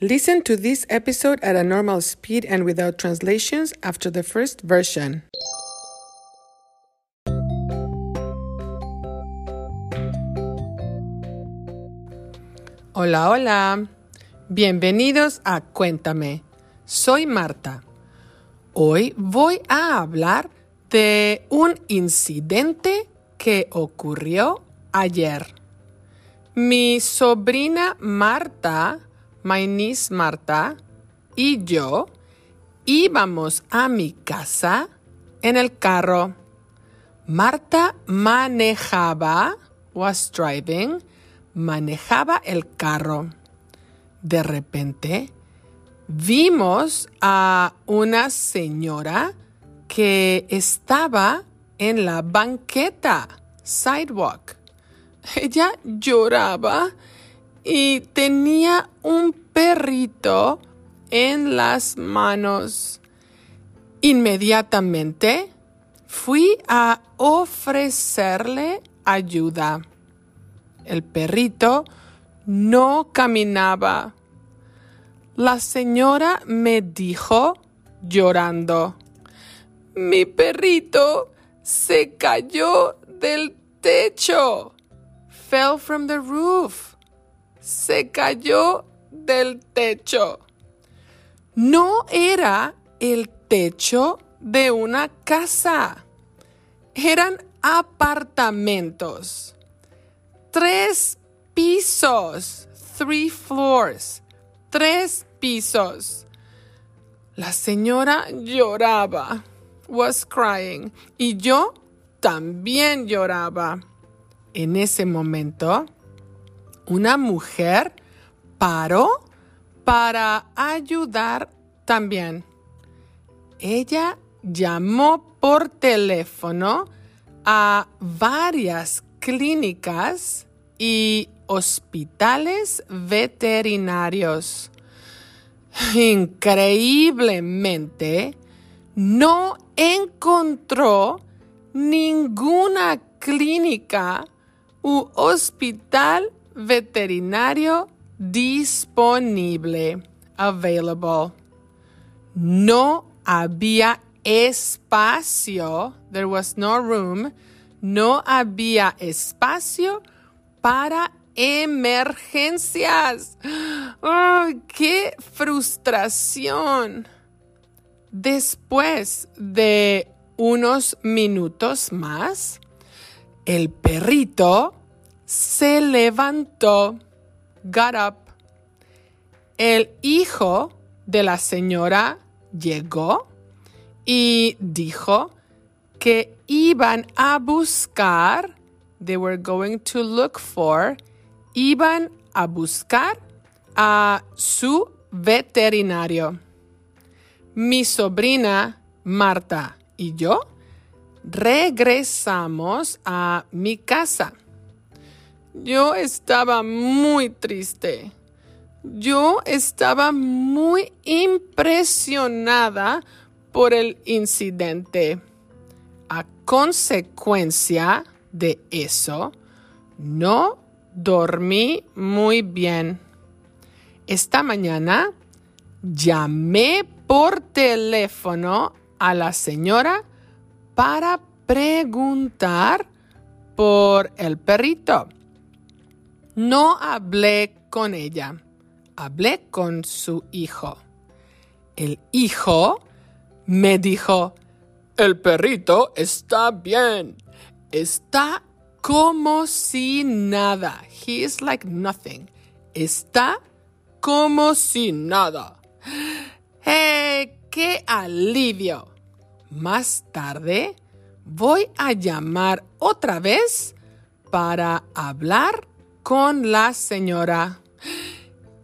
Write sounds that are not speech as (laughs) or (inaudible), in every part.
Listen to this episode at a normal speed and without translations after the first version. Hola, hola. Bienvenidos a Cuéntame. Soy Marta. Hoy voy a hablar de un incidente que ocurrió ayer. Mi sobrina Marta, my niece Marta, y yo íbamos a mi casa en el carro. Marta manejaba, was driving, manejaba el carro. De repente, vimos a una señora que estaba en la banqueta, sidewalk. Ella lloraba y tenía un perrito en las manos. Inmediatamente fui a ofrecerle ayuda. El perrito no caminaba. La señora me dijo llorando, mi perrito se cayó del techo. Fell from the roof. Se cayó del techo. No era el techo de una casa. Eran apartamentos. Tres pisos. Three floors. Tres pisos. La señora lloraba. Was crying. Y yo también lloraba. En ese momento, una mujer paró para ayudar también. Ella llamó por teléfono a varias clínicas y hospitales veterinarios. Increíblemente, no encontró ninguna clínica u hospital veterinario disponible, available. No había espacio, there was no room, no había espacio para emergencias. ¡Qué frustración! Después de unos minutos más, el perrito se levantó, got up. El hijo de la señora llegó y dijo que iban a buscar, they were going to look for, iban a buscar a su veterinario. Mi sobrina Marta y yo regresamos a mi casa. Yo estaba muy triste. Yo estaba muy impresionada por el incidente. A consecuencia de eso, no dormí muy bien. Esta mañana llamé por teléfono a la señora para preguntar por el perrito. No hablé con ella, hablé con su hijo. El hijo me dijo, el perrito está bien, está como si nada. He is like nothing. Está como si nada. ¡Qué alivio! Más tarde voy a llamar otra vez para hablar con la señora.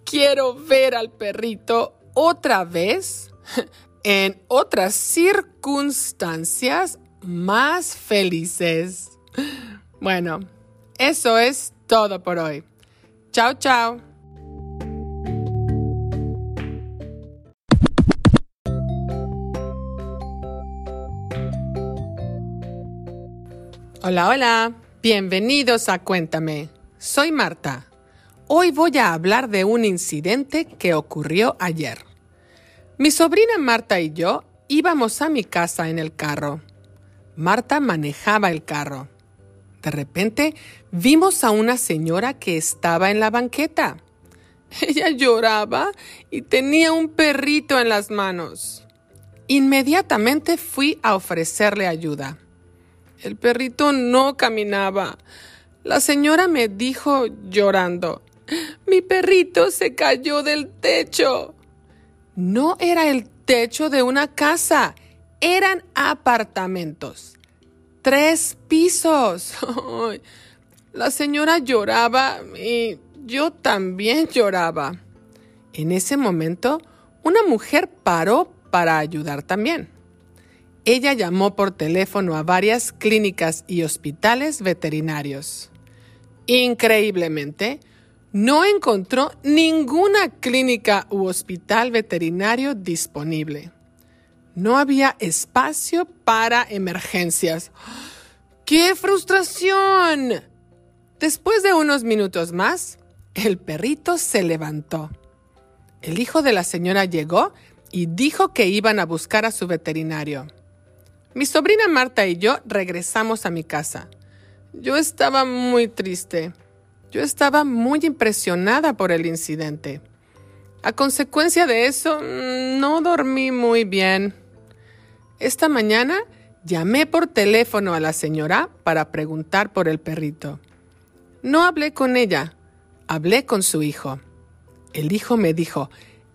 Quiero ver al perrito otra vez (laughs) en otras circunstancias más felices. Bueno, eso es todo por hoy. Chao, chao. Hola, hola. Bienvenidos a Cuéntame. Soy Marta. hoy voy a hablar de un incidente que ocurrió ayer. Mi sobrina Marta y yo íbamos a mi casa en el carro. Marta manejaba el carro. De repente vimos a una señora que estaba en la banqueta. (laughs) Ella lloraba y tenía un perrito en las manos. Inmediatamente fui a ofrecerle ayuda. El perrito no caminaba. La señora me dijo llorando, mi perrito se cayó del techo. No era el techo de una casa, eran apartamentos. Tres pisos. (laughs) La señora lloraba y yo también lloraba. En ese momento, una mujer paró para ayudar también. Ella llamó por teléfono a varias clínicas y hospitales veterinarios. Increíblemente, no encontró ninguna clínica u hospital veterinario disponible. No había espacio para emergencias. ¡Qué frustración! Después de unos minutos más, el perrito se levantó. El hijo de la señora llegó y dijo que iban a buscar a su veterinario. Mi sobrina Marta y yo regresamos a mi casa. Yo estaba muy triste. Yo estaba muy impresionada por el incidente. A consecuencia de eso, no dormí muy bien. Esta mañana llamé por teléfono a la señora para preguntar por el perrito. No hablé con ella, hablé con su hijo. El hijo me dijo,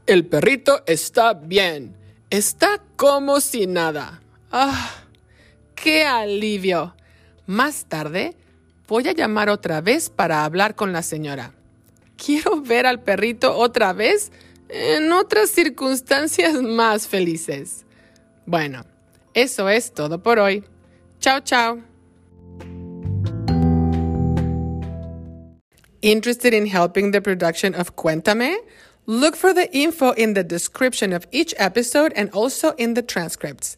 el perrito está bien, está como si nada. ¡Ah! ¡Qué alivio! Más tarde voy a llamar otra vez para hablar con la señora. Quiero ver al perrito otra vez en otras circunstancias más felices. Bueno, eso es todo por hoy. Chao, chao. Interested in helping the production of Cuéntame? Look for the info in the description of each episode and also in the transcripts.